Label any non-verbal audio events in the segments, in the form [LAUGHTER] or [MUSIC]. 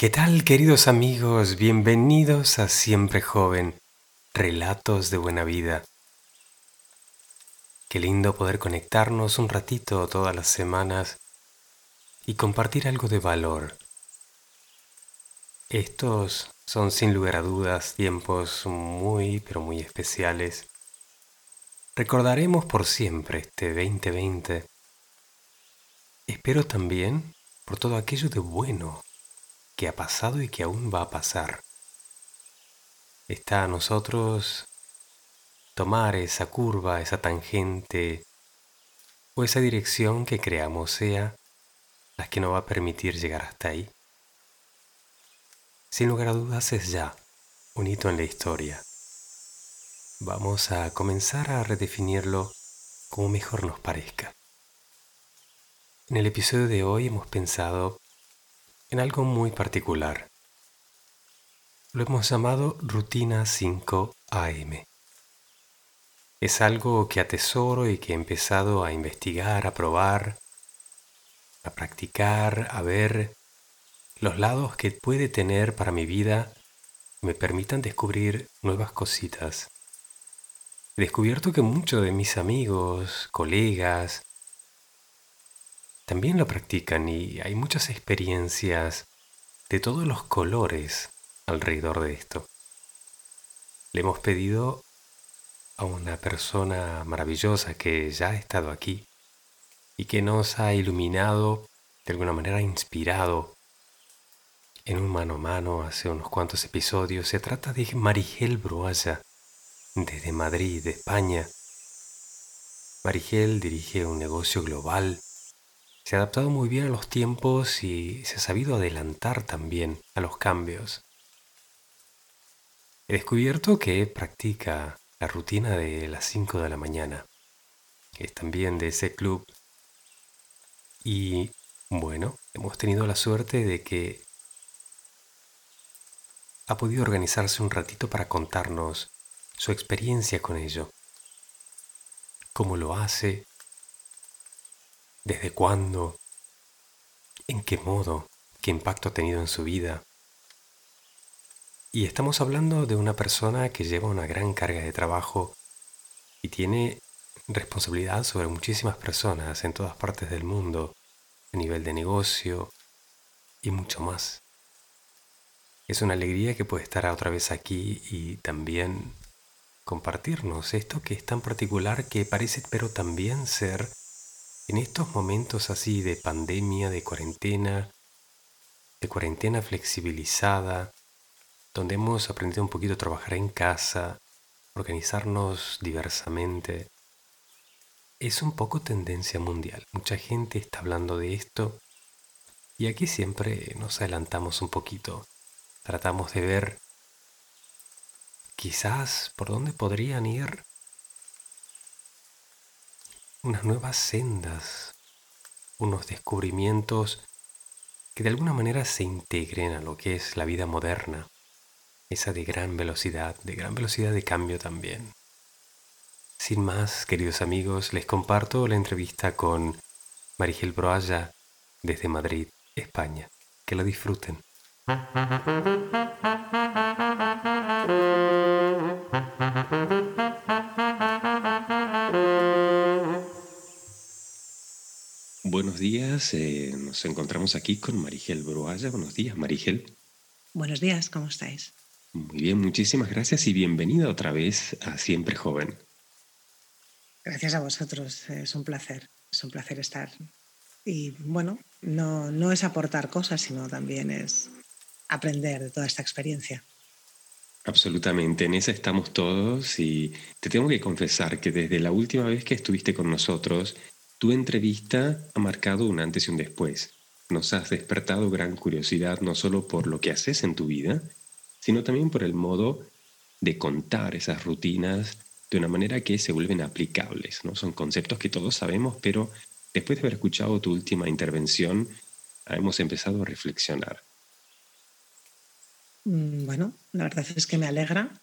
¿Qué tal queridos amigos? Bienvenidos a Siempre Joven, Relatos de Buena Vida. Qué lindo poder conectarnos un ratito todas las semanas y compartir algo de valor. Estos son sin lugar a dudas tiempos muy pero muy especiales. Recordaremos por siempre este 2020. Espero también por todo aquello de bueno que ha pasado y que aún va a pasar. Está a nosotros tomar esa curva, esa tangente o esa dirección que creamos sea la que nos va a permitir llegar hasta ahí. Sin lugar a dudas es ya un hito en la historia. Vamos a comenzar a redefinirlo como mejor nos parezca. En el episodio de hoy hemos pensado en algo muy particular. Lo hemos llamado Rutina 5 AM. Es algo que atesoro y que he empezado a investigar, a probar, a practicar, a ver los lados que puede tener para mi vida me permitan descubrir nuevas cositas. He descubierto que muchos de mis amigos, colegas, también lo practican y hay muchas experiencias de todos los colores alrededor de esto. Le hemos pedido a una persona maravillosa que ya ha estado aquí y que nos ha iluminado, de alguna manera inspirado en un mano a mano hace unos cuantos episodios. Se trata de Marigel Brualla, desde Madrid, España. Marigel dirige un negocio global se ha adaptado muy bien a los tiempos y se ha sabido adelantar también a los cambios. He descubierto que practica la rutina de las 5 de la mañana, que es también de ese club. Y bueno, hemos tenido la suerte de que ha podido organizarse un ratito para contarnos su experiencia con ello, cómo lo hace, ¿Desde cuándo? ¿En qué modo? ¿Qué impacto ha tenido en su vida? Y estamos hablando de una persona que lleva una gran carga de trabajo y tiene responsabilidad sobre muchísimas personas en todas partes del mundo, a nivel de negocio y mucho más. Es una alegría que puede estar otra vez aquí y también compartirnos esto que es tan particular que parece pero también ser en estos momentos así de pandemia, de cuarentena, de cuarentena flexibilizada, donde hemos aprendido un poquito a trabajar en casa, organizarnos diversamente, es un poco tendencia mundial. Mucha gente está hablando de esto y aquí siempre nos adelantamos un poquito. Tratamos de ver quizás por dónde podrían ir unas nuevas sendas, unos descubrimientos que de alguna manera se integren a lo que es la vida moderna, esa de gran velocidad, de gran velocidad de cambio también. Sin más, queridos amigos, les comparto la entrevista con Marigel Broaya desde Madrid, España. Que la disfruten. [LAUGHS] Buenos días, eh, nos encontramos aquí con Marigel Brualla. Buenos días, Marigel. Buenos días, ¿cómo estáis? Muy bien, muchísimas gracias y bienvenida otra vez a Siempre Joven. Gracias a vosotros, es un placer, es un placer estar. Y bueno, no, no es aportar cosas, sino también es aprender de toda esta experiencia. Absolutamente, en esa estamos todos y te tengo que confesar que desde la última vez que estuviste con nosotros tu entrevista ha marcado un antes y un después. Nos has despertado gran curiosidad no solo por lo que haces en tu vida, sino también por el modo de contar esas rutinas de una manera que se vuelven aplicables. ¿no? Son conceptos que todos sabemos, pero después de haber escuchado tu última intervención, hemos empezado a reflexionar. Mm, bueno, la verdad es que me alegra,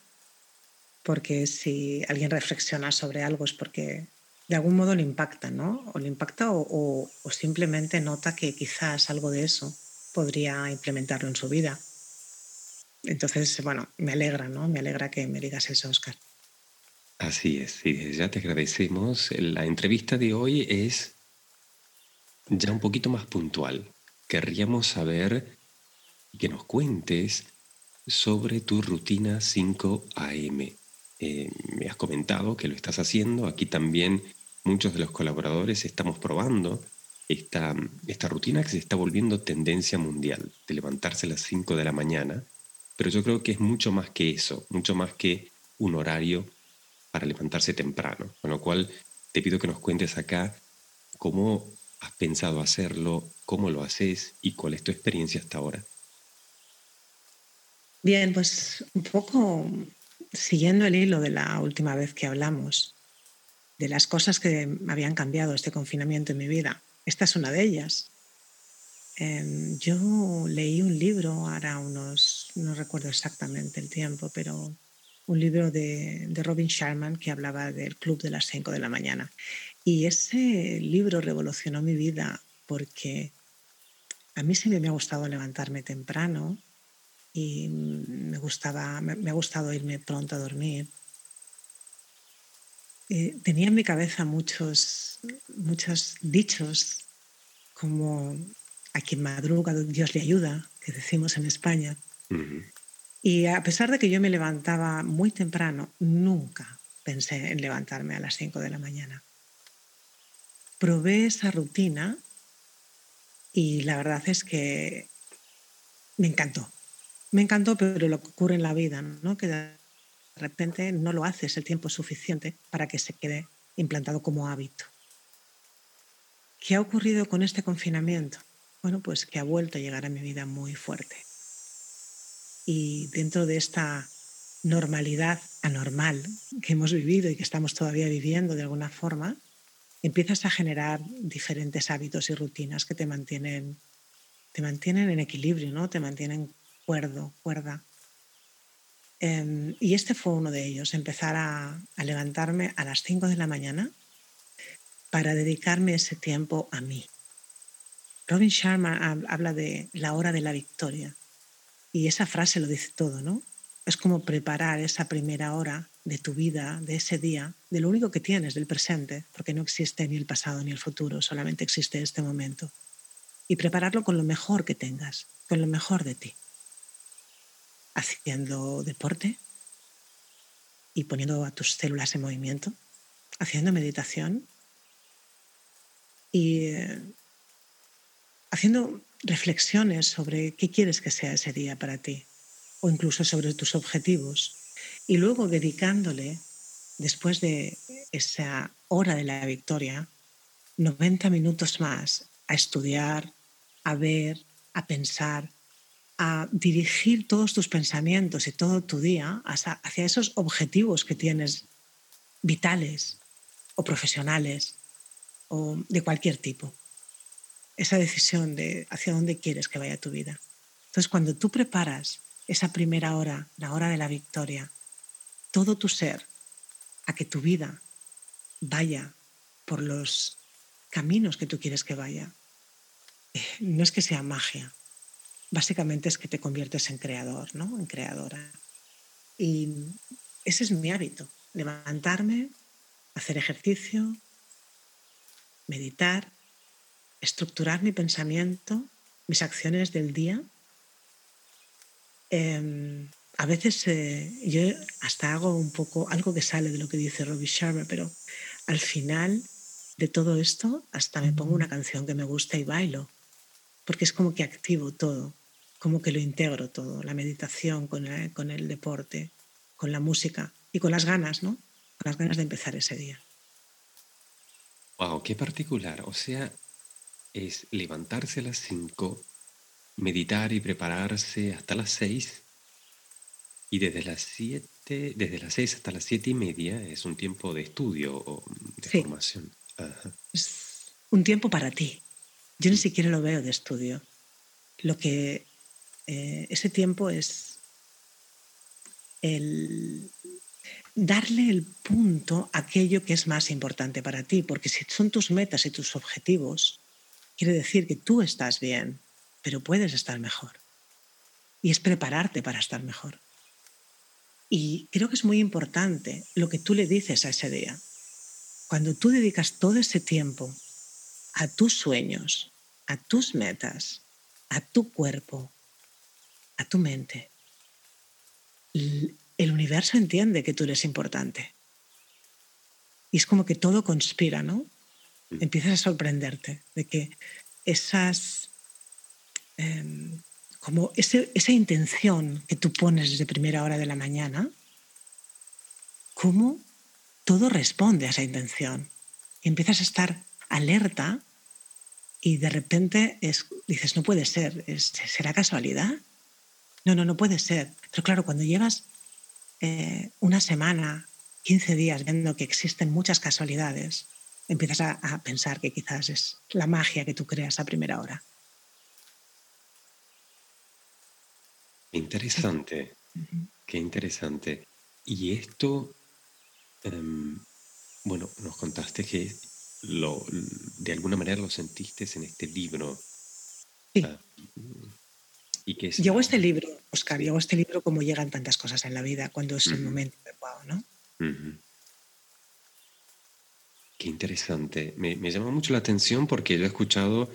porque si alguien reflexiona sobre algo es porque de algún modo le impacta, ¿no? O le impacta o, simplemente nota que quizás algo de eso podría implementarlo en su vida. Entonces, bueno, me alegra, ¿no? Me alegra que me digas eso, Oscar. Así es, sí, ya te agradecemos. La entrevista de hoy es ya un poquito más puntual. Querríamos saber que nos cuentes sobre tu rutina 5 AM. Eh, me has comentado que lo estás haciendo. Aquí también muchos de los colaboradores estamos probando esta, esta rutina que se está volviendo tendencia mundial, de levantarse a las 5 de la mañana. Pero yo creo que es mucho más que eso, mucho más que un horario para levantarse temprano. Con lo cual te pido que nos cuentes acá cómo has pensado hacerlo, cómo lo haces y cuál es tu experiencia hasta ahora. Bien, pues un poco siguiendo el hilo de la última vez que hablamos, de las cosas que habían cambiado este confinamiento en mi vida. Esta es una de ellas. Em, yo leí un libro, ahora unos, no recuerdo exactamente el tiempo, pero un libro de, de, Robin Sharman que hablaba del club de las 5 de la mañana. Y ese libro revolucionó mi vida porque a mí siempre me ha gustado levantarme temprano y me, gustaba, me, ha gustado irme pronto a dormir. Eh, tenía en mi cabeza muchos, muchos dichos como a quien madruga Dios le ayuda, que decimos en España. Y a pesar de que yo me levantaba muy temprano, nunca pensé en levantarme a las 5 de la mañana. Probé esa rutina y la verdad es que me encantó. Me encantó, pero lo que ocurre en la vida, ¿no? que de repente no lo haces el tiempo suficiente para que se quede implantado como hábito. ¿Qué ha ocurrido con este confinamiento? Bueno, pues que ha vuelto a llegar a mi vida muy fuerte. Y dentro de esta normalidad anormal que hemos vivido y que estamos todavía viviendo de alguna forma, empiezas a generar diferentes hábitos y rutinas que te mantienen, te mantienen en equilibrio, ¿no? te mantienen cuerdo, cuerda. Em, y este fue uno de ellos, empezar a, levantarme a las 5 de la mañana para dedicarme ese tiempo a mí. Robin Sharma habla de la hora de la victoria y esa frase lo dice todo, ¿no? Es como preparar esa primera hora de tu vida, de ese día, de lo único que tienes, del presente, porque no existe ni el pasado ni el futuro, solamente existe este momento. Y prepararlo con lo mejor que tengas, con lo mejor de ti haciendo deporte y poniendo a tus células en movimiento, haciendo meditación y eh, haciendo reflexiones sobre qué quieres que sea ese día para ti o incluso sobre tus objetivos. Y luego dedicándole, después de esa hora de la victoria, 90 minutos más a estudiar, a ver, a pensar, a dirigir todos tus pensamientos y todo tu día hacia, esos objetivos que tienes vitales o profesionales o de cualquier tipo. Esa decisión de hacia dónde quieres que vaya tu vida. Entonces, cuando tú preparas esa primera hora, la hora de la victoria, todo tu ser a que tu vida vaya por los caminos que tú quieres que vaya, eh, no es que sea magia, básicamente es que te conviertes en creador, ¿no? En creadora. Y ese es mi hábito, levantarme, hacer ejercicio, meditar, estructurar mi pensamiento, mis acciones del día. Em, a veces eh, yo hasta hago un poco algo que sale de lo que dice Robbie Sharma, pero al final de todo esto hasta me pongo una canción que me gusta y bailo porque es como que activo todo, como que lo integro todo, la meditación con el, con el deporte, con la música y con las ganas, ¿no? Con las ganas de empezar ese día. Wow, qué particular. O sea, es levantarse a las 5, meditar y prepararse hasta las 6 y desde las 7, desde las 6 hasta las 7 y media es un tiempo de estudio o de formación. Es un tiempo para ti. Yo ni siquiera lo veo de estudio. Lo que eh, ese tiempo es el darle el punto a aquello que es más importante para ti, porque si son tus metas y tus objetivos, quiere decir que tú estás bien, pero puedes estar mejor. Y es prepararte para estar mejor. Y creo que es muy importante lo que tú le dices a ese día. Cuando tú dedicas todo ese tiempo a tus sueños, a tus metas, a tu cuerpo, a tu mente, el universo entiende que tú eres importante. Y es como que todo conspira, ¿no? Empiezas a sorprenderte de que esas, em, como esa intención que tú pones desde primera hora de la mañana, cómo todo responde a esa intención. Y empiezas a estar alerta y de repente dices, no puede ser, ¿será casualidad? No, no, no puede ser. Pero claro, cuando llevas eh, una semana, 15 días viendo que existen muchas casualidades, empiezas a, pensar que quizás es la magia que tú creas a primera hora. Interesante, qué interesante. Y esto, em, bueno, nos contaste que lo, de alguna manera lo sentiste en este libro. Sí. Ah, ¿Y qué es llegó este libro, Oscar, llegó este libro como llegan tantas cosas en la vida, cuando es el momento adecuado, ¿no? Qué interesante. Me, me llama mucho la atención porque yo he escuchado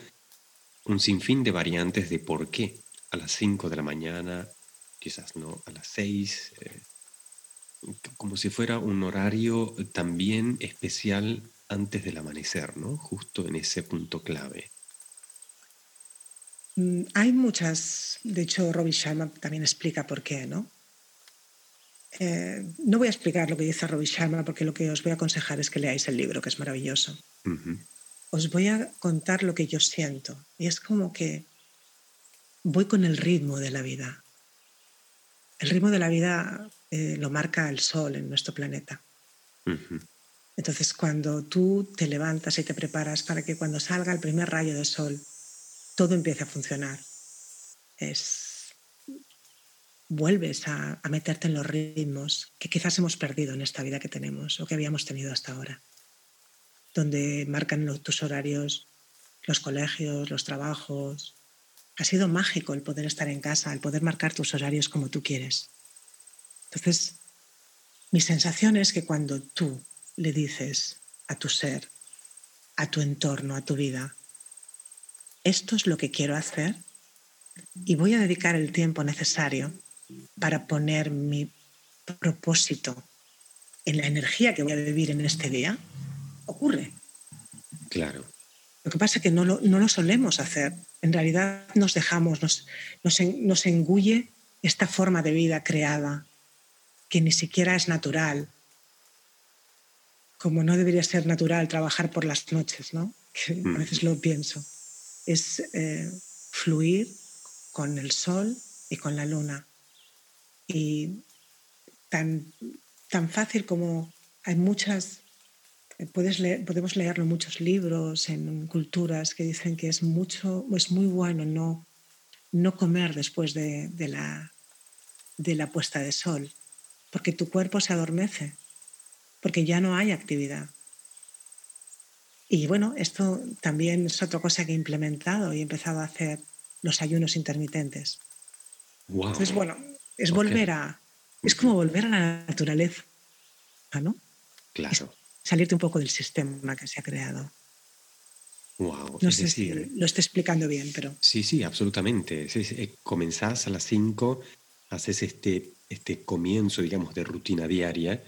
un sinfín de variantes de por qué a las 5 de la mañana, quizás no, a las 6, eh, como si fuera un horario también especial antes del amanecer, ¿no? Justo en ese punto clave. Mm, hay muchas, de hecho Robbie Sharma también explica por qué, ¿no? Eh, no voy a explicar lo que dice Robbie Sharma porque lo que os voy a aconsejar es que leáis el libro, que es maravilloso. Os voy a contar lo que yo siento y es como que voy con el ritmo de la vida. El ritmo de la vida eh, lo marca el sol en nuestro planeta. Entonces, cuando tú te levantas y te preparas para que cuando salga el primer rayo de sol, todo empiece a funcionar, es, vuelves a, meterte en los ritmos que quizás hemos perdido en esta vida que tenemos o que habíamos tenido hasta ahora, donde marcan tus horarios, los colegios, los trabajos. Ha sido mágico el poder estar en casa, el poder marcar tus horarios como tú quieres. Entonces, mi sensación es que cuando tú le dices a tu ser, a tu entorno, a tu vida, esto es lo que quiero hacer y voy a dedicar el tiempo necesario para poner mi propósito en la energía que voy a vivir en este día, ocurre. Claro. Lo que pasa es que no lo, solemos hacer. En realidad nos dejamos, nos, nos engulle esta forma de vida creada que ni siquiera es natural, como no debería ser natural trabajar por las noches, ¿no? Que a veces lo pienso. Es eh, fluir con el sol y con la luna. Y tan, tan fácil como hay muchas, eh, puedes leer, podemos leerlo en muchos libros, en culturas que dicen que es, mucho, es muy bueno no, no comer después de, de, la, de la puesta de sol, porque tu cuerpo se adormece porque ya no hay actividad. Y bueno, esto también es otra cosa que he implementado y he empezado a hacer los ayunos intermitentes. Entonces, bueno, es volver a. Es como volver a la naturaleza, ¿no? Claro. salirte un poco del sistema que se ha creado. Wow. No sé si lo estoy explicando bien, pero. Sí, sí, absolutamente. Eh, comenzás a las 5, haces este, este comienzo, digamos, de rutina diaria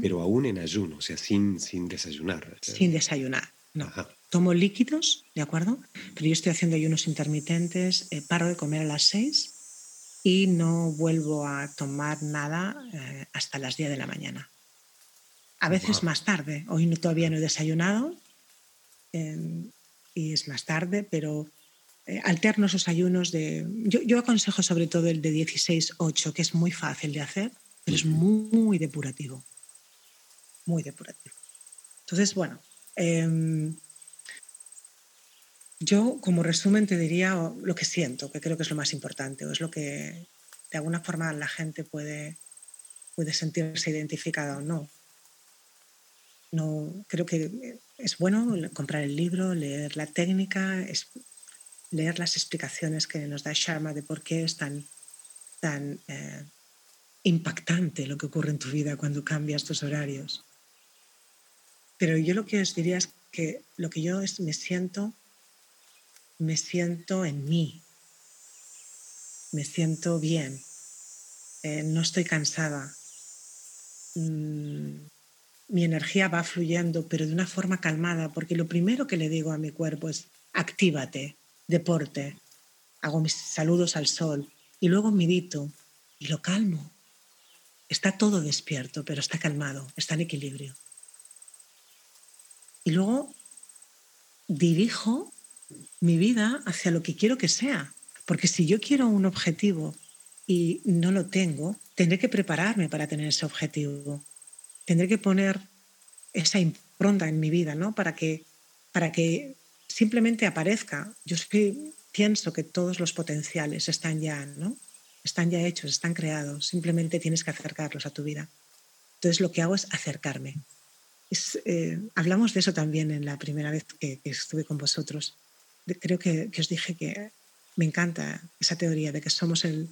pero aún en ayuno, o sea, sin, sin desayunar. Sin desayunar, no. Tomo líquidos, ¿de acuerdo? Pero yo estoy haciendo ayunos intermitentes, eh, paro de comer a las 6 y no vuelvo a tomar nada eh, hasta las 10 de la mañana. A veces más tarde, hoy no, todavía no he desayunado em, y es más tarde, pero eh, alterno esos ayunos de... Yo, yo, aconsejo sobre todo el de 16-8, que es muy fácil de hacer, pero es muy depurativo muy depurativo. Entonces, bueno, em, yo como resumen te diría lo que siento, que creo que es lo más importante, o es lo que de alguna forma la gente puede, puede sentirse identificada o no. No, creo que es bueno comprar el libro, leer la técnica, leer las explicaciones que nos da Sharma de por qué es tan, tan eh, impactante lo que ocurre en tu vida cuando cambias tus horarios. Pero yo lo que os diría es que lo que yo me siento, me siento en mí, me siento bien, eh, no estoy cansada, mm, mi energía va fluyendo, pero de una forma calmada, porque lo primero que le digo a mi cuerpo es, actívate, deporte, hago mis saludos al sol y luego medito y lo calmo. Está todo despierto, pero está calmado, está en equilibrio. Y luego dirijo mi vida hacia lo que quiero que sea, porque si yo quiero un objetivo y no lo tengo, tendré que prepararme para tener ese objetivo. Tendré que poner esa impronta en mi vida, ¿no? Para que, para que simplemente aparezca. Yo pienso que todos los potenciales están ya, ¿no? Están ya hechos, están creados. Simplemente tienes que acercarlos a tu vida. Entonces lo que hago es acercarme. Eh, hablamos de eso también en la primera vez que, estuve con vosotros. creo que, os dije que me encanta esa teoría de que somos el,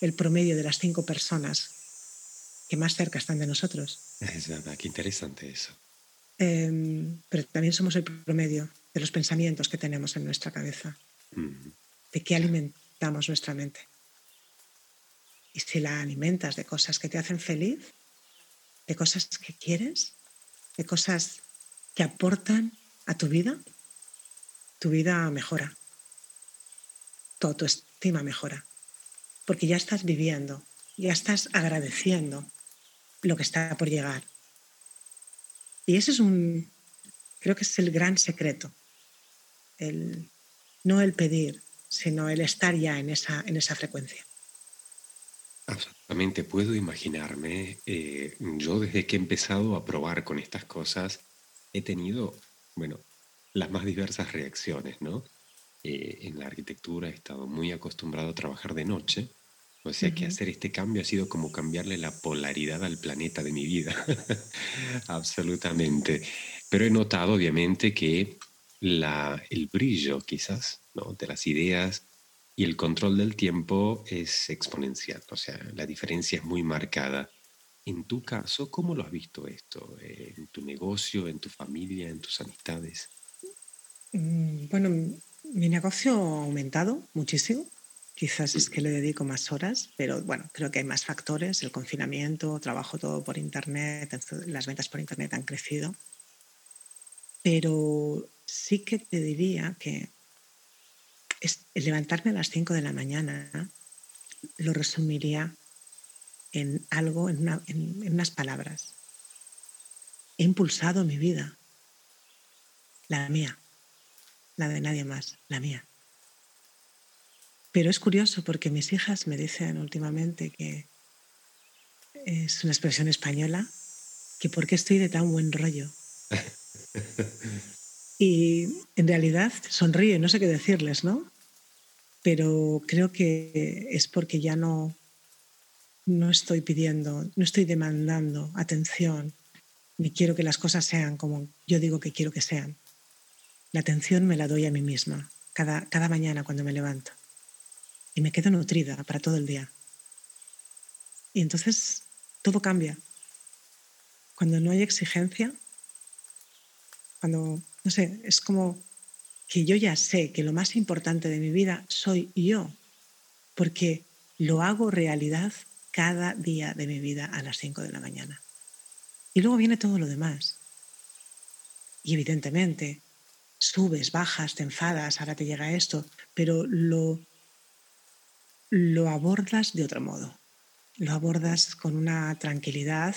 el promedio de las cinco personas que más cerca están de nosotros. Es verdad, qué interesante eso. Em, pero también somos el promedio de los pensamientos que tenemos en nuestra cabeza, de qué alimentamos nuestra mente. Y si la alimentas de cosas que te hacen feliz, de cosas que quieres, de cosas que aportan a tu vida, tu vida mejora. Tu autoestima mejora. Porque ya estás viviendo, ya estás agradeciendo lo que está por llegar. Y ese es un, creo que es el gran secreto el, no el pedir, sino el estar ya en esa, en esa frecuencia. Absolutamente, puedo imaginarme. Eh, yo desde que he empezado a probar con estas cosas, he tenido, bueno, las más diversas reacciones, ¿no? Eh, en la arquitectura he estado muy acostumbrado a trabajar de noche, o sea que hacer este cambio ha sido como cambiarle la polaridad al planeta de mi vida. [LAUGHS] Absolutamente. Pero he notado, obviamente, que la, el brillo quizás ¿no? de las ideas y el control del tiempo es exponencial, o sea, la diferencia es muy marcada. En tu caso, ¿cómo lo has visto esto? ¿En tu negocio, en tu familia, en tus amistades? Mm, bueno, mi negocio ha aumentado muchísimo. Quizás es que le dedico más horas, pero bueno, creo que hay más factores. El confinamiento, trabajo todo por Internet, las ventas por Internet han crecido. Pero sí que te diría que levantarme a las 5 de la mañana lo resumiría en algo, en, unas palabras. He impulsado mi vida, la mía, la de nadie más, la mía. Pero es curioso porque mis hijas me dicen últimamente que es una expresión española, que por qué estoy de tan buen rollo. [LAUGHS] Y en realidad sonríe, no sé qué decirles, ¿no? Pero creo que es porque ya no, no estoy pidiendo, no estoy demandando atención, ni quiero que las cosas sean como yo digo que quiero que sean. La atención me la doy a mí misma cada, cada mañana cuando me levanto. Y me quedo nutrida para todo el día. Y entonces todo cambia. Cuando no hay exigencia, cuando no sé, es como que yo ya sé que lo más importante de mi vida soy yo, porque lo hago realidad cada día de mi vida a las 5 de la mañana. Y luego viene todo lo demás. Y evidentemente, subes, bajas, te enfadas, ahora te llega esto, pero lo, lo abordas de otro modo. Lo abordas con una tranquilidad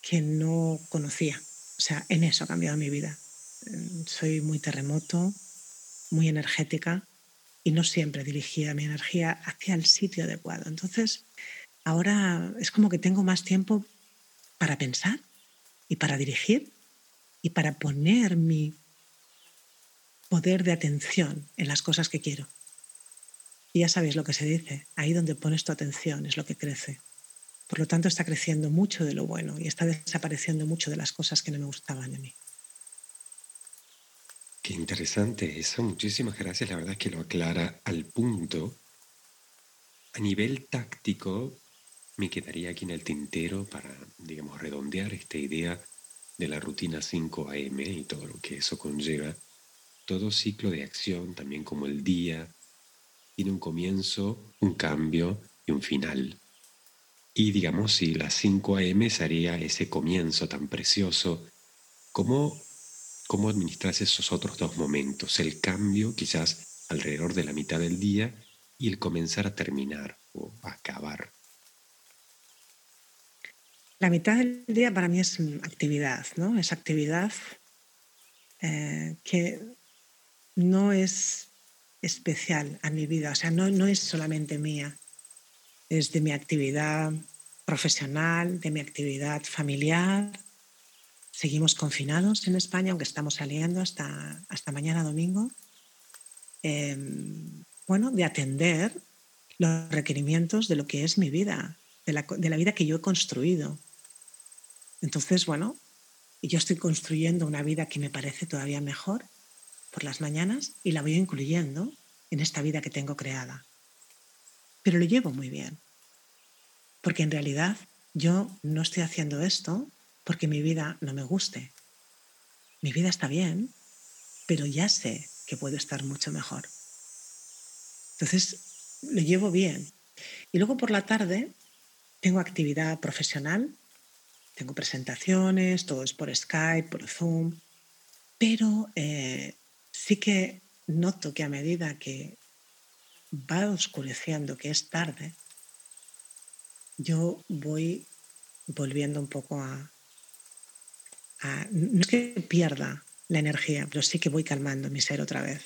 que no conocía. O sea, en eso ha cambiado mi vida soy muy terremoto, muy energética y no siempre dirigía mi energía hacia el sitio adecuado. Entonces, ahora es como que tengo más tiempo para pensar y para dirigir y para poner mi poder de atención en las cosas que quiero. Y ya sabéis lo que se dice, ahí donde pones tu atención es lo que crece. Por lo tanto, está creciendo mucho de lo bueno y está desapareciendo mucho de las cosas que no me gustaban de mí. Qué interesante eso, muchísimas gracias, la verdad es que lo aclara al punto. A nivel táctico, me quedaría aquí en el tintero para, digamos, redondear esta idea de la rutina 5 AM y todo lo que eso conlleva. Todo ciclo de acción, también como el día, tiene un comienzo, un cambio y un final. Y digamos, si las 5 AM sería ese comienzo tan precioso, ¿cómo cómo administras esos otros dos momentos, el cambio quizás alrededor de la mitad del día y el comenzar a terminar o acabar. La mitad del día para mí es actividad, ¿no? Es actividad eh, que no es especial a mi vida, o sea, no, no es solamente mía, es de mi actividad profesional, de mi actividad familiar, Seguimos confinados en España, aunque estamos saliendo hasta, hasta mañana domingo. Em, bueno, de atender los requerimientos de lo que es mi vida, de la, de la vida que yo he construido. Entonces, bueno, yo estoy construyendo una vida que me parece todavía mejor por las mañanas y la voy incluyendo en esta vida que tengo creada. Pero lo llevo muy bien, porque en realidad yo no estoy haciendo esto porque mi vida no me guste. Mi vida está bien, pero ya sé que puedo estar mucho mejor. Entonces, lo llevo bien. Y luego por la tarde tengo actividad profesional, tengo presentaciones, todo es por Skype, por Zoom, pero eh, sí que noto que a medida que va oscureciendo, que es tarde, yo voy volviendo un poco a, no es que pierda la energía, pero sí que voy calmando mi ser otra vez.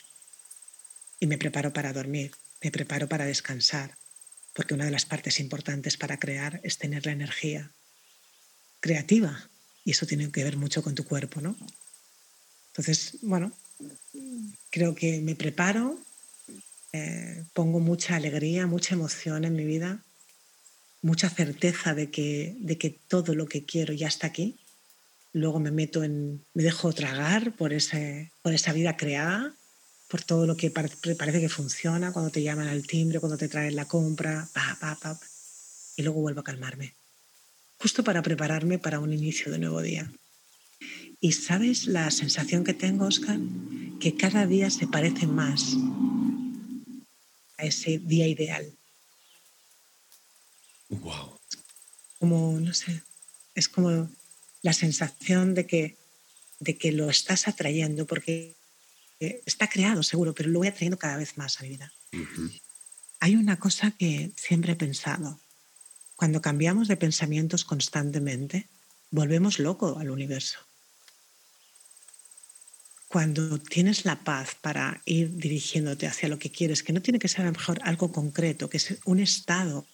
Y me preparo para dormir, me preparo para descansar, porque una de las partes importantes para crear es tener la energía creativa. Y eso tiene que ver mucho con tu cuerpo, ¿no? Entonces, bueno, creo que me preparo, eh, pongo mucha alegría, mucha emoción en mi vida, mucha certeza de que, de que todo lo que quiero ya está aquí luego me meto en, me dejo tragar por, ese, por esa vida creada, por todo lo que parece que funciona, cuando te llaman al timbre, cuando te traen la compra, pa, pa, pa, y luego vuelvo a calmarme, justo para prepararme para un inicio de nuevo día. Y sabes la sensación que tengo, Oscar, que cada día se parece más a ese día ideal. Wow. Como, no sé, es como la sensación de que, de que lo estás atrayendo, porque está creado seguro, pero lo voy atrayendo cada vez más a mi vida. Hay una cosa que siempre he pensado. Cuando cambiamos de pensamientos constantemente, volvemos loco al universo. Cuando tienes la paz para ir dirigiéndote hacia lo que quieres, que no tiene que ser a lo mejor algo concreto, que es un estado,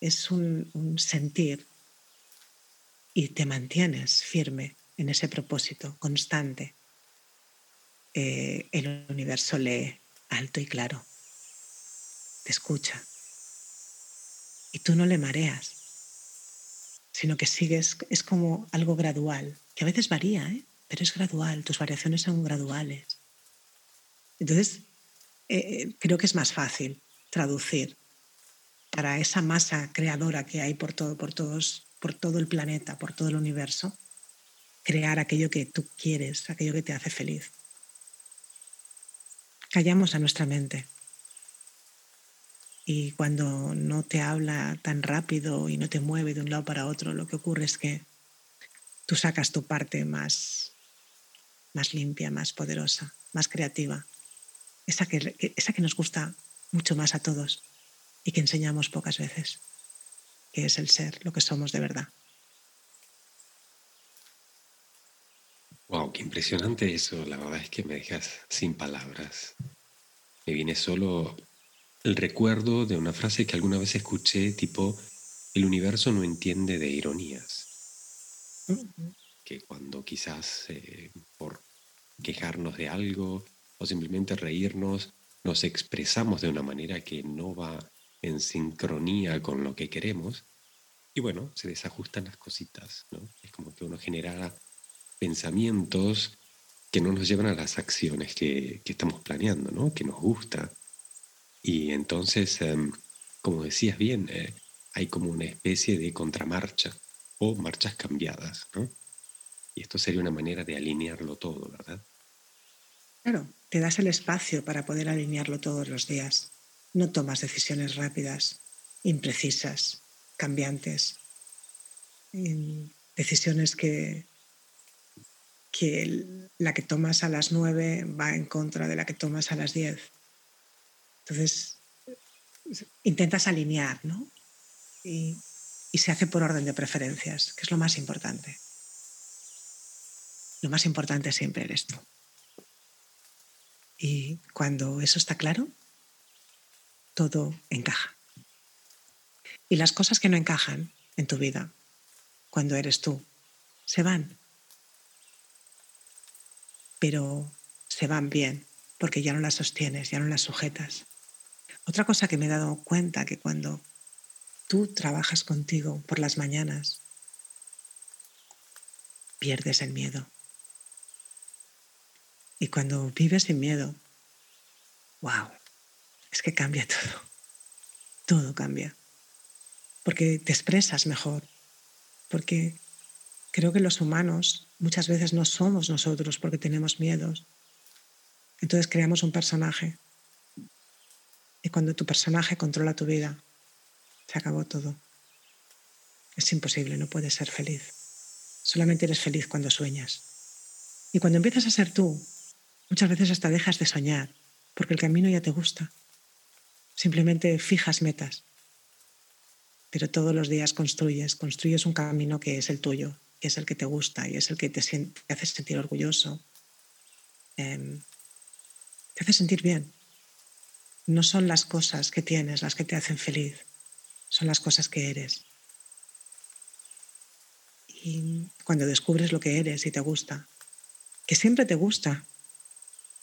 es un, un sentir, y te mantienes firme en ese propósito constante, eh, el universo lee alto y claro, te escucha. Y tú no le mareas, sino que sigues, es como algo gradual, que a veces varía, ¿eh? pero es gradual, tus variaciones son graduales. Entonces, eh, creo que es más fácil traducir para esa masa creadora que hay por, todo, por todos por todo el planeta, por todo el universo, crear aquello que tú quieres, aquello que te hace feliz. Callamos a nuestra mente. Y cuando no te habla tan rápido y no te mueve de un lado para otro, lo que ocurre es que tú sacas tu parte más, más limpia, más poderosa, más creativa, esa que, esa que nos gusta mucho más a todos y que enseñamos pocas veces que es el ser, lo que somos de verdad. Wow, qué impresionante eso. La verdad es que me dejas sin palabras. Me viene solo el recuerdo de una frase que alguna vez escuché tipo, el universo no entiende de ironías. Que cuando quizás eh, por quejarnos de algo o simplemente reírnos, nos expresamos de una manera que no va en sincronía con lo que queremos. Y bueno, se desajustan las cositas, ¿no? Es como que uno genera pensamientos que no nos llevan a las acciones que, estamos planeando, ¿no? que nos gusta. Y entonces, em, como decías bien, eh, hay como una especie de contramarcha o marchas cambiadas. ¿no? Y esto sería una manera de alinearlo todo, ¿verdad? Claro, te das el espacio para poder alinearlo todos los días. No tomas decisiones rápidas, imprecisas, cambiantes. Decisiones que, que la que tomas a las nueve va en contra de la que tomas a las diez. Entonces, intentas alinear, ¿no? Y, y se hace por orden de preferencias, que es lo más importante. Lo más importante siempre eres tú. Y cuando eso está claro, todo encaja. Y las cosas que no encajan en tu vida, cuando eres tú, se van pero se van bien porque ya no las sostienes, ya no las sujetas. Otra cosa que me he dado cuenta que cuando tú trabajas contigo por las mañanas, pierdes el miedo. Y cuando vives sin miedo, wow, es que cambia todo. Todo cambia. Porque te expresas mejor. Porque creo que los humanos muchas veces no somos nosotros porque tenemos miedos. Entonces creamos un personaje. Y cuando tu personaje controla tu vida, se acabó todo. Es imposible, no puedes ser feliz. Solamente eres feliz cuando sueñas. Y cuando empiezas a ser tú, muchas veces hasta dejas de soñar, porque el camino ya te gusta. Simplemente fijas metas. Pero todos los días construyes, construyes un camino que es el tuyo, es el que te gusta y es el que te, hace sentir orgulloso, em, te hace sentir bien. No son las cosas que tienes las que te hacen feliz, son las cosas que eres. Y cuando descubres lo que eres y te gusta, que siempre te gusta,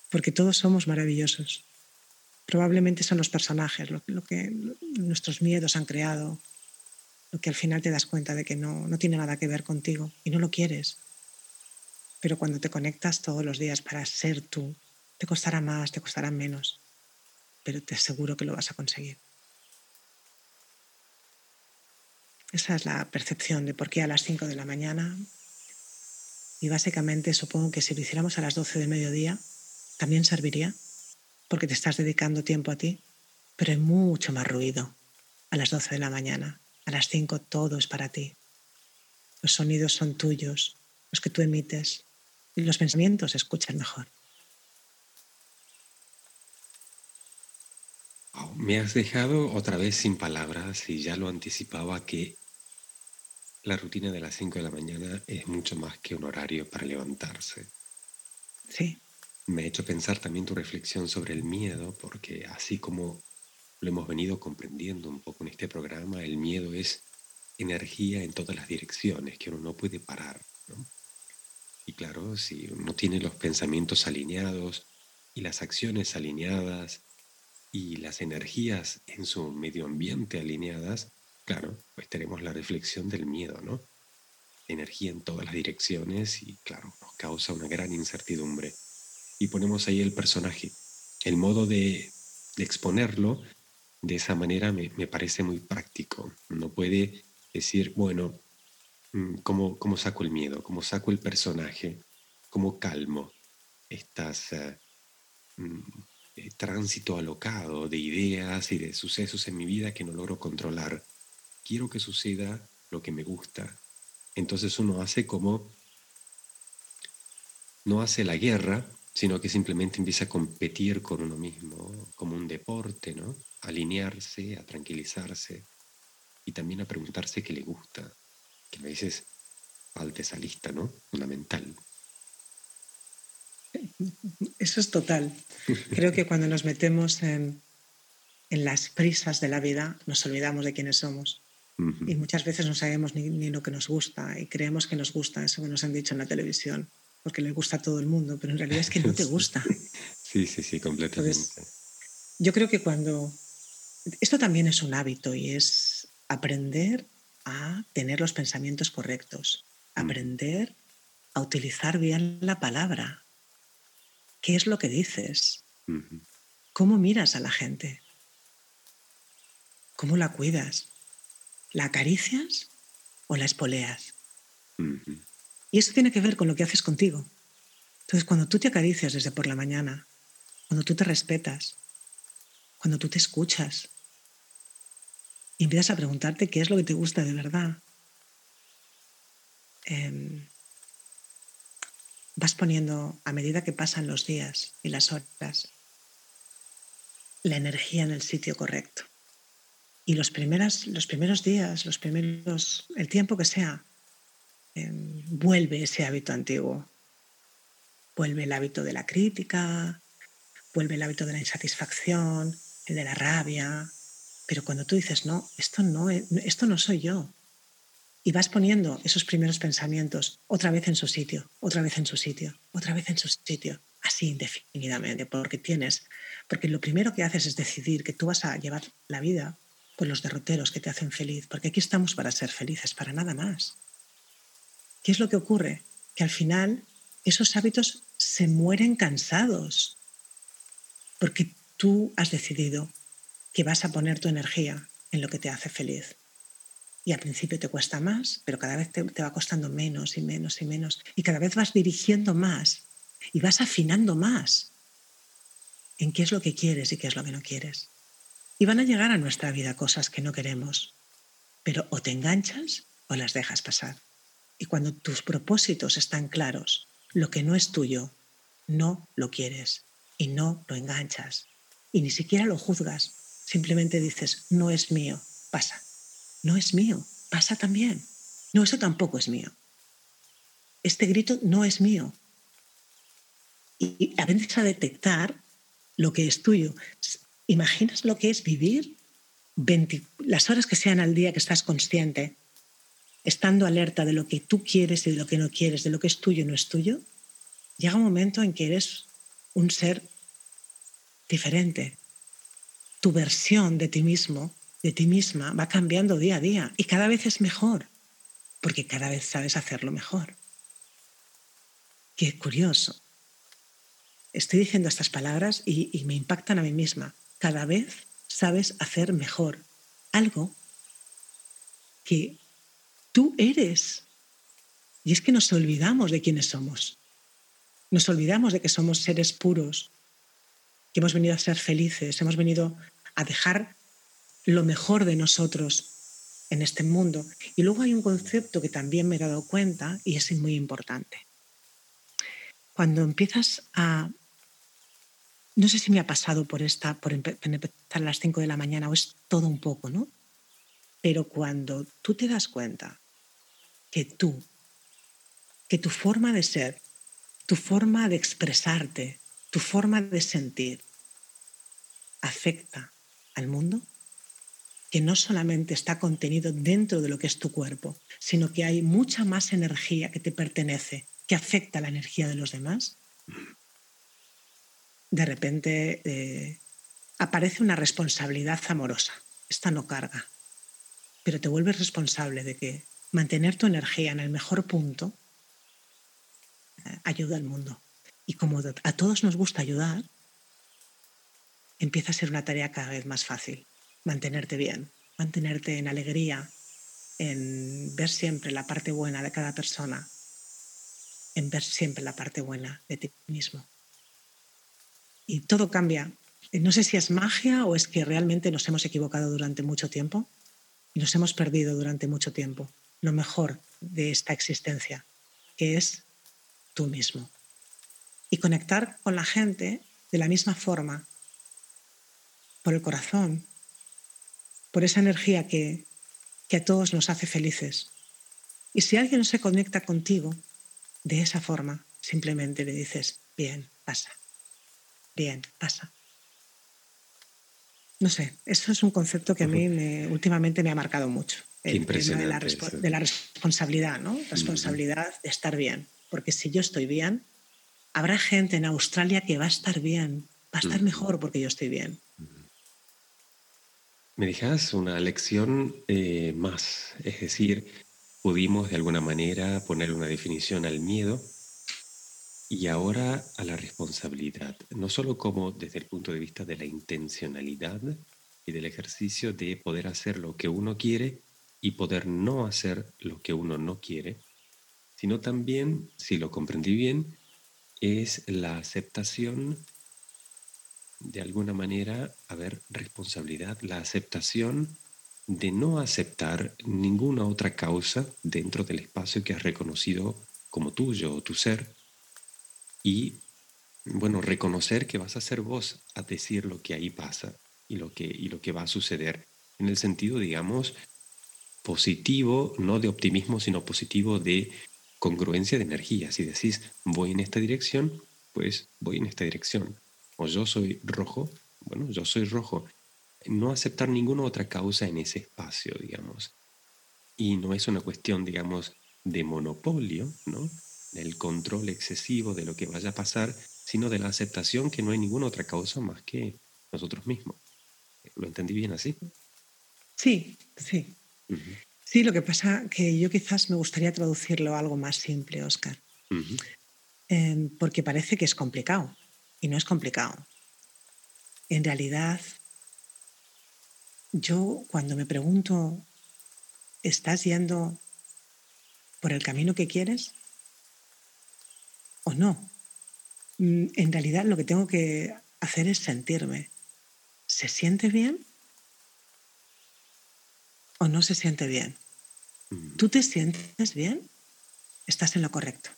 porque todos somos maravillosos. Probablemente son los personajes, lo que nuestros miedos han creado, lo que al final te das cuenta de que no, no tiene nada que ver contigo y no lo quieres. Pero cuando te conectas todos los días para ser tú, te costará más, te costará menos, pero te aseguro que lo vas a conseguir. Esa es la percepción de por qué a las 5 de la mañana. Y básicamente supongo que si lo hiciéramos a las 12 de mediodía, también serviría, porque te estás dedicando tiempo a ti, pero hay mucho más ruido a las 12 de la mañana. A las cinco todo es para ti. Los sonidos son tuyos, los que tú emites, y los pensamientos se escuchan mejor. me has dejado otra vez sin palabras y ya lo anticipaba que la rutina de las 5 de la mañana es mucho más que un horario para levantarse. Sí. Me ha hecho pensar también tu reflexión sobre el miedo, porque así como lo hemos venido comprendiendo un poco en este programa, el miedo es energía en todas las direcciones que uno no puede parar. Y claro, si uno tiene los pensamientos alineados y las acciones alineadas y las energías en su medio ambiente alineadas, claro, pues tenemos la reflexión del miedo, ¿no? Energía en todas las direcciones y claro, nos causa una gran incertidumbre. Y ponemos ahí el personaje. El modo de, exponerlo de esa manera me, parece muy práctico. No puede decir, bueno, mm, ¿cómo, ¿cómo, saco el miedo? ¿Cómo saco el personaje? ¿Cómo calmo estas eh, mm, eh, tránsito alocado de ideas y de sucesos en mi vida que no logro controlar? Quiero que suceda lo que me gusta. Entonces uno hace como, no hace la guerra, sino que simplemente empieza a competir con uno mismo, como un deporte, ¿no? alinearse, a tranquilizarse y también a preguntarse qué le gusta, que a veces falta esa lista, ¿no? Fundamental. Eso es total. Creo que cuando nos metemos en, en las prisas de la vida nos olvidamos de quiénes somos. Y muchas veces no sabemos ni, ni, lo que nos gusta y creemos que nos gusta eso que nos han dicho en la televisión, porque le gusta a todo el mundo, pero en realidad es que no te [LAUGHS] gusta. sí, sí, sí, completamente. yo creo que cuando esto también es un hábito y es aprender a tener los pensamientos correctos, mm. aprender a utilizar bien la palabra, qué es lo que dices, cómo miras a la gente, cómo la cuidas, la acaricias o la espoleas. Y eso tiene que ver con lo que haces contigo. Entonces, cuando tú te acaricias desde por la mañana, cuando tú te respetas, cuando tú te escuchas y empiezas a preguntarte qué es lo que te gusta de verdad, em, vas poniendo, a medida que pasan los días y las horas, la energía en el sitio correcto. Y los, primeras, los primeros días, los primeros, el tiempo que sea, em, vuelve ese hábito antiguo. Vuelve el hábito de la crítica, vuelve el hábito de la insatisfacción, el de la rabia. Pero cuando tú dices, no, esto no, esto no soy yo, y vas poniendo esos primeros pensamientos otra vez en su sitio, otra vez en su sitio, otra vez en su sitio, así indefinidamente, porque tienes, porque lo primero que haces es decidir que tú vas a llevar la vida por los derroteros que te hacen feliz, porque aquí estamos para ser felices, para nada más. ¿Qué es lo que ocurre? Que al final esos hábitos se mueren cansados, porque tú has decidido que vas a poner tu energía en lo que te hace feliz. Y al principio te cuesta más, pero cada vez te, va costando menos y menos y menos. Y cada vez vas dirigiendo más y vas afinando más en qué es lo que quieres y qué es lo que no quieres. Y van a llegar a nuestra vida cosas que no queremos, pero o te enganchas o las dejas pasar. Y cuando tus propósitos están claros, lo que no es tuyo, no lo quieres y no lo enganchas. Y ni siquiera lo juzgas, simplemente dices, no es mío, pasa no es mío, pasa también. No, eso tampoco es mío. Este grito no es mío. Y aprendes a detectar lo que es tuyo. ¿Imaginas lo que es vivir las horas que sean al día que estás consciente, estando alerta de lo que tú quieres y de lo que no quieres, de lo que es tuyo y no es tuyo? Llega un momento en que eres un ser diferente. Tu versión de ti mismo de ti misma va cambiando día a día y cada vez es mejor, porque cada vez sabes hacerlo mejor. Qué curioso. Estoy diciendo estas palabras y, me impactan a mí misma. Cada vez sabes hacer mejor algo que tú eres. Y es que nos olvidamos de quiénes somos. Nos olvidamos de que somos seres puros, que hemos venido a ser felices, hemos venido a dejar lo mejor de nosotros en este mundo. Y luego hay un concepto que también me he dado cuenta y es muy importante. Cuando empiezas a... No sé si me ha pasado por esta, por empezar a las 5 de la mañana o es todo un poco, ¿no? Pero cuando tú te das cuenta que tú, que tu forma de ser, tu forma de expresarte, tu forma de sentir afecta al mundo, que no solamente está contenido dentro de lo que es tu cuerpo, sino que hay mucha más energía que te pertenece, que afecta la energía de los demás, de repente eh, aparece una responsabilidad amorosa. Esta no carga, pero te vuelves responsable de que mantener tu energía en el mejor punto eh, ayuda al mundo. Y como a todos nos gusta ayudar, empieza a ser una tarea cada vez más fácil mantenerte bien, mantenerte en alegría, en ver siempre la parte buena de cada persona, en ver siempre la parte buena de ti mismo. Y todo cambia. No sé si es magia o es que realmente nos hemos equivocado durante mucho tiempo nos hemos perdido durante mucho tiempo lo mejor de esta existencia, que es tú mismo. Y conectar con la gente de la misma forma, por el corazón, por esa energía que, a todos nos hace felices. Y si alguien no se conecta contigo de esa forma, simplemente le dices, bien, pasa, bien, pasa. No sé, eso es un concepto que a mí últimamente me ha marcado mucho. El tema de la, de la responsabilidad, ¿no? Responsabilidad de estar bien. Porque si yo estoy bien, habrá gente en Australia que va a estar bien, va a estar mejor porque yo estoy bien. Me dejas una lección eh, más, es decir, pudimos de alguna manera poner una definición al miedo Y ahora a la responsabilidad, no solo como desde el punto de vista de la intencionalidad y del ejercicio de poder hacer lo que uno quiere y poder no hacer lo que uno no quiere, sino también, si lo comprendí bien, es la aceptación de alguna manera, a ver, responsabilidad, la aceptación de no aceptar ninguna otra causa dentro del espacio que has reconocido como tuyo o tu ser y, bueno, reconocer que vas a ser vos a decir lo que ahí pasa y lo que, y lo que va a suceder en el sentido, digamos, positivo, no de optimismo, sino positivo de congruencia de energía. Si decís, voy en esta dirección, pues voy en esta dirección o yo soy rojo, bueno, yo soy rojo. No aceptar ninguna otra causa en ese espacio, digamos. Y no es una cuestión, digamos, de monopolio, ¿no? Del control excesivo de lo que vaya a pasar, sino de la aceptación que no hay ninguna otra causa más que nosotros mismos. ¿Lo entendí bien así? Sí, sí. Sí, lo que pasa que yo quizás me gustaría traducirlo a algo más simple, Oscar, em, porque parece que es complicado. Y no es complicado. En realidad, yo cuando me pregunto, ¿estás yendo por el camino que quieres o no? Mm, en realidad lo que tengo que hacer es sentirme. ¿Se siente bien o no se siente bien? Mm. ¿Tú te sientes bien? Estás en lo correcto.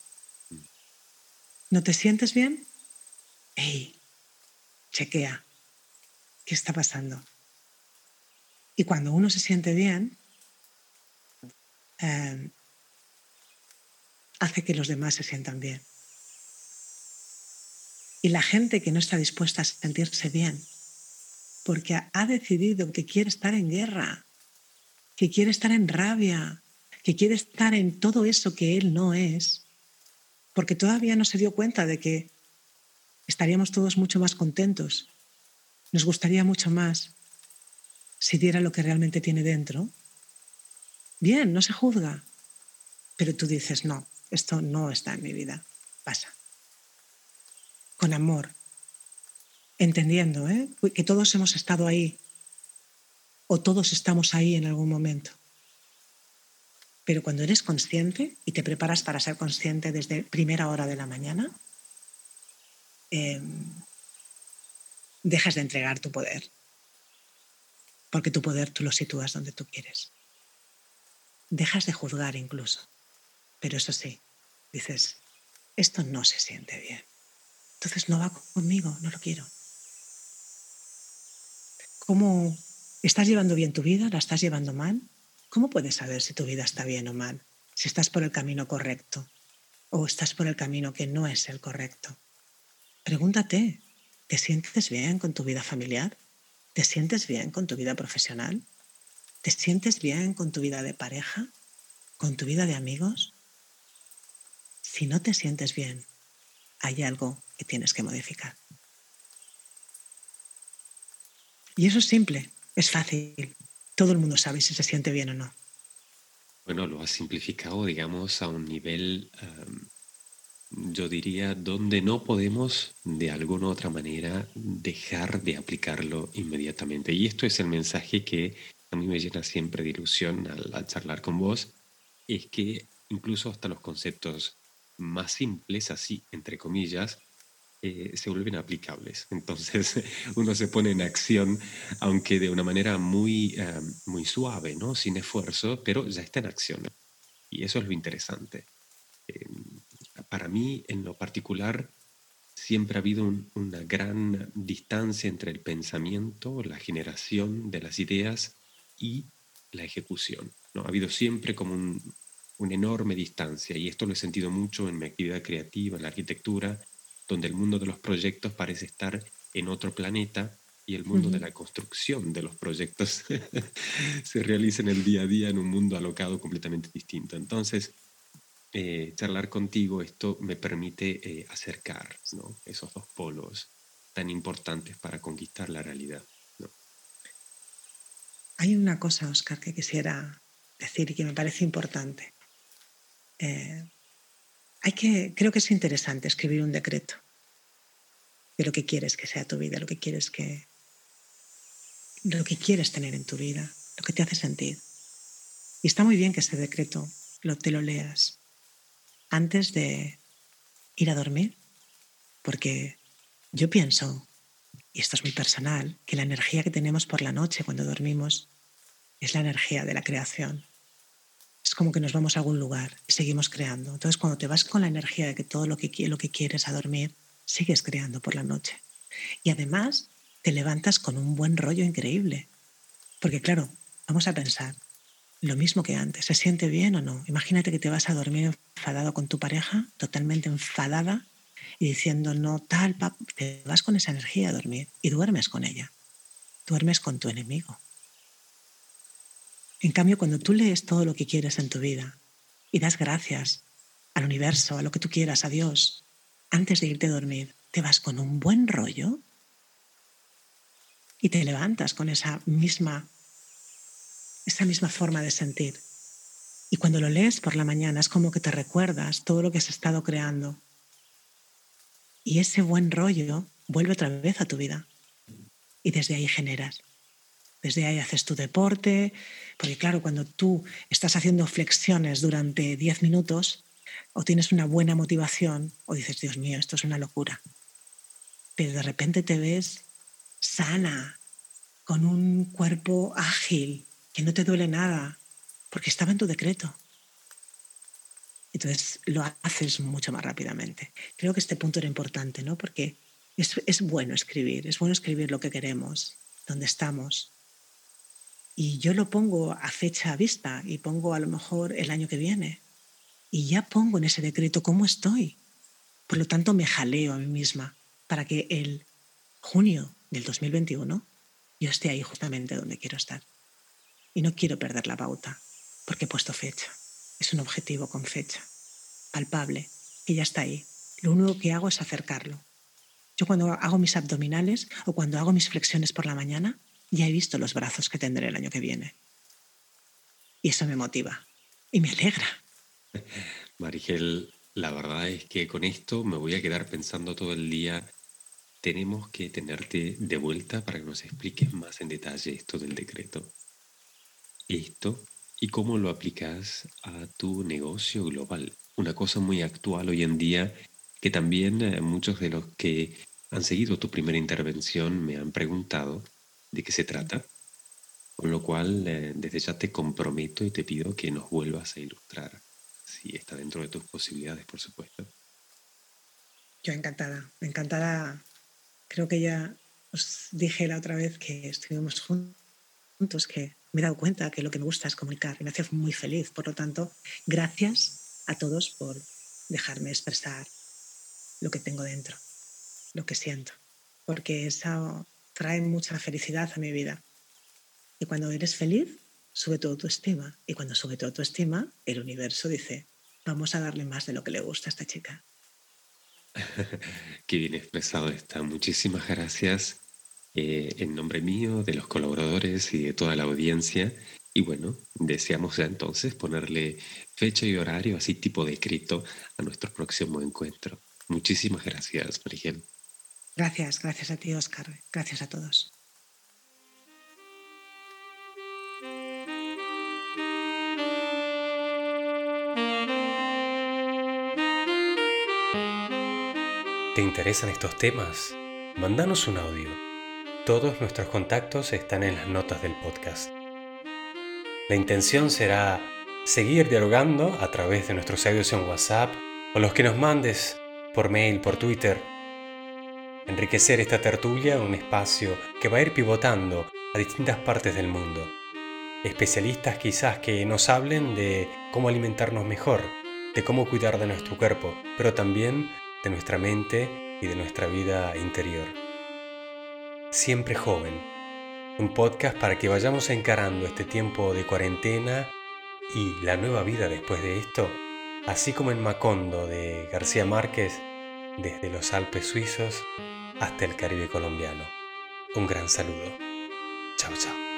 Mm. ¿No te sientes bien? hey, chequea, ¿qué está pasando? Y cuando uno se siente bien, eh, hace que los demás se sientan bien. Y la gente que no está dispuesta a sentirse bien, porque ha decidido que quiere estar en guerra, que quiere estar en rabia, que quiere estar en todo eso que él no es, porque todavía no se dio cuenta de que estaríamos todos mucho más contentos. Nos gustaría mucho más si diera lo que realmente tiene dentro. Bien, no se juzga, pero tú dices, no, esto no está en mi vida, pasa. Con amor, entendiendo ¿eh? que todos hemos estado ahí o todos estamos ahí en algún momento. Pero cuando eres consciente y te preparas para ser consciente desde primera hora de la mañana, Em, dejas de entregar tu poder, porque tu poder tú lo sitúas donde tú quieres. Dejas de juzgar incluso, pero eso sí, dices, esto no se siente bien, entonces no va conmigo, no lo quiero. ¿Cómo estás llevando bien tu vida? ¿La estás llevando mal? ¿Cómo puedes saber si tu vida está bien o mal? Si estás por el camino correcto o estás por el camino que no es el correcto. Pregúntate, ¿te sientes bien con tu vida familiar? ¿Te sientes bien con tu vida profesional? ¿Te sientes bien con tu vida de pareja? ¿Con tu vida de amigos? Si no te sientes bien, hay algo que tienes que modificar. Y eso es simple, es fácil. Todo el mundo sabe si se siente bien o no. Bueno, lo has simplificado, digamos, a un nivel yo diría, donde no podemos de alguna u otra manera dejar de aplicarlo inmediatamente. Y esto es el mensaje que a mí me llena siempre de ilusión al, charlar con vos, es que incluso hasta los conceptos más simples, así, entre comillas, eh, se vuelven aplicables. Entonces [LAUGHS] uno se pone en acción, aunque de una manera muy, eh, muy suave, ¿no? sin esfuerzo, pero ya está en acción. Y eso es lo interesante. Eh, para mí, en lo particular, siempre ha habido una gran distancia entre el pensamiento, la generación de las ideas y la ejecución. ¿no? Ha habido siempre como una enorme distancia y esto lo he sentido mucho en mi actividad creativa, en la arquitectura, donde el mundo de los proyectos parece estar en otro planeta y el mundo de la construcción de los proyectos [LAUGHS] se realiza en el día a día en un mundo alocado completamente distinto. Entonces, eh, charlar contigo, esto me permite eh, acercar esos dos polos tan importantes para conquistar la realidad. Hay una cosa, Oscar, que quisiera decir y que me parece importante. Eh, hay que, creo que es interesante escribir un decreto de lo que quieres que sea tu vida, lo que quieres que, lo que quieres tener en tu vida, lo que te hace sentir. Y está muy bien que ese decreto lo, te lo leas antes de ir a dormir, porque yo pienso, y esto es muy personal, que la energía que tenemos por la noche cuando dormimos es la energía de la creación. Es como que nos vamos a algún lugar y seguimos creando. Entonces, cuando te vas con la energía de que todo lo que, lo que quieres a dormir, sigues creando por la noche. Y además, te levantas con un buen rollo increíble. Porque claro, vamos a pensar, lo mismo que antes, ¿se siente bien o no? Imagínate que te vas a dormir enfadado con tu pareja, totalmente enfadada, y diciendo, no, tal, te vas con esa energía a dormir y duermes con ella. Duermes con tu enemigo. En cambio, cuando tú lees todo lo que quieres en tu vida y das gracias al universo, a lo que tú quieras, a Dios, antes de irte a dormir, te vas con un buen rollo y te levantas con esa misma, esa misma forma de sentir. Y cuando lo lees por la mañana es como que te recuerdas todo lo que has estado creando. Y ese buen rollo vuelve otra vez a tu vida. Y desde ahí generas. Desde ahí haces tu deporte, porque claro, cuando tú estás haciendo flexiones durante 10 minutos o tienes una buena motivación o dices, Dios mío, esto es una locura, pero de repente te ves sana, con un cuerpo ágil, que no te duele nada, porque estaba en tu decreto. Entonces lo haces mucho más rápidamente. Creo que este punto era importante, ¿no? Porque es, es bueno escribir, es bueno escribir lo que queremos, dónde estamos. Y yo lo pongo a fecha a vista y pongo a lo mejor el año que viene. Y ya pongo en ese decreto cómo estoy. Por lo tanto, me jaleo a mí misma para que el junio del 2021 yo esté ahí justamente donde quiero estar. Y no quiero perder la pauta, porque he puesto fecha. Es un objetivo con fecha, palpable, que ya está ahí. Lo único que hago es acercarlo. Yo cuando hago mis abdominales o cuando hago mis flexiones por la mañana, ya he visto los brazos que tendré el año que viene. Y eso me motiva y me alegra. Marigel, la verdad es que con esto me voy a quedar pensando todo el día tenemos que tenerte de vuelta para que nos expliques más en detalle esto del decreto. Esto y cómo lo aplicas a tu negocio global. Una cosa muy actual hoy en día que también eh, muchos de los que han seguido tu primera intervención me han preguntado de qué se trata. Con lo cual, eh, desde ya te comprometo y te pido que nos vuelvas a ilustrar, si está dentro de tus posibilidades, por supuesto. Yo encantada, encantada Creo que ya os dije la otra vez que estuvimos juntos, que me he dado cuenta que lo que me gusta es comunicar y me hace muy feliz. Por lo tanto, gracias a todos por dejarme expresar lo que tengo dentro, lo que siento, porque eso trae mucha felicidad a mi vida. Y cuando eres feliz, sube todo tu estima. Y cuando sube todo tu estima, el universo dice, vamos a darle más de lo que le gusta a esta chica. [LAUGHS] Qué bien expresado está. Muchísimas gracias eh, en nombre mío, de los colaboradores y de toda la audiencia. Y bueno, deseamos ya entonces ponerle fecha y horario, así tipo de escrito, a nuestro próximo encuentro. Muchísimas gracias, Marigel. Gracias, gracias a ti, Oscar. Gracias a todos. ¿Te interesan estos temas? Mándanos un audio. Todos nuestros contactos están en las notas del podcast. La intención será seguir dialogando a través de nuestros audios en WhatsApp o los que nos mandes por mail, por Twitter. Enriquecer esta tertulia un espacio que va a ir pivotando a distintas partes del mundo. Especialistas quizás que nos hablen de cómo alimentarnos mejor, de cómo cuidar de nuestro cuerpo, pero también de nuestra mente y de nuestra vida interior. Siempre joven, un podcast para que vayamos encarando este tiempo de cuarentena y la nueva vida después de esto, así como en Macondo de García Márquez, desde los Alpes suizos hasta el Caribe colombiano. Un gran saludo. Chao, chao.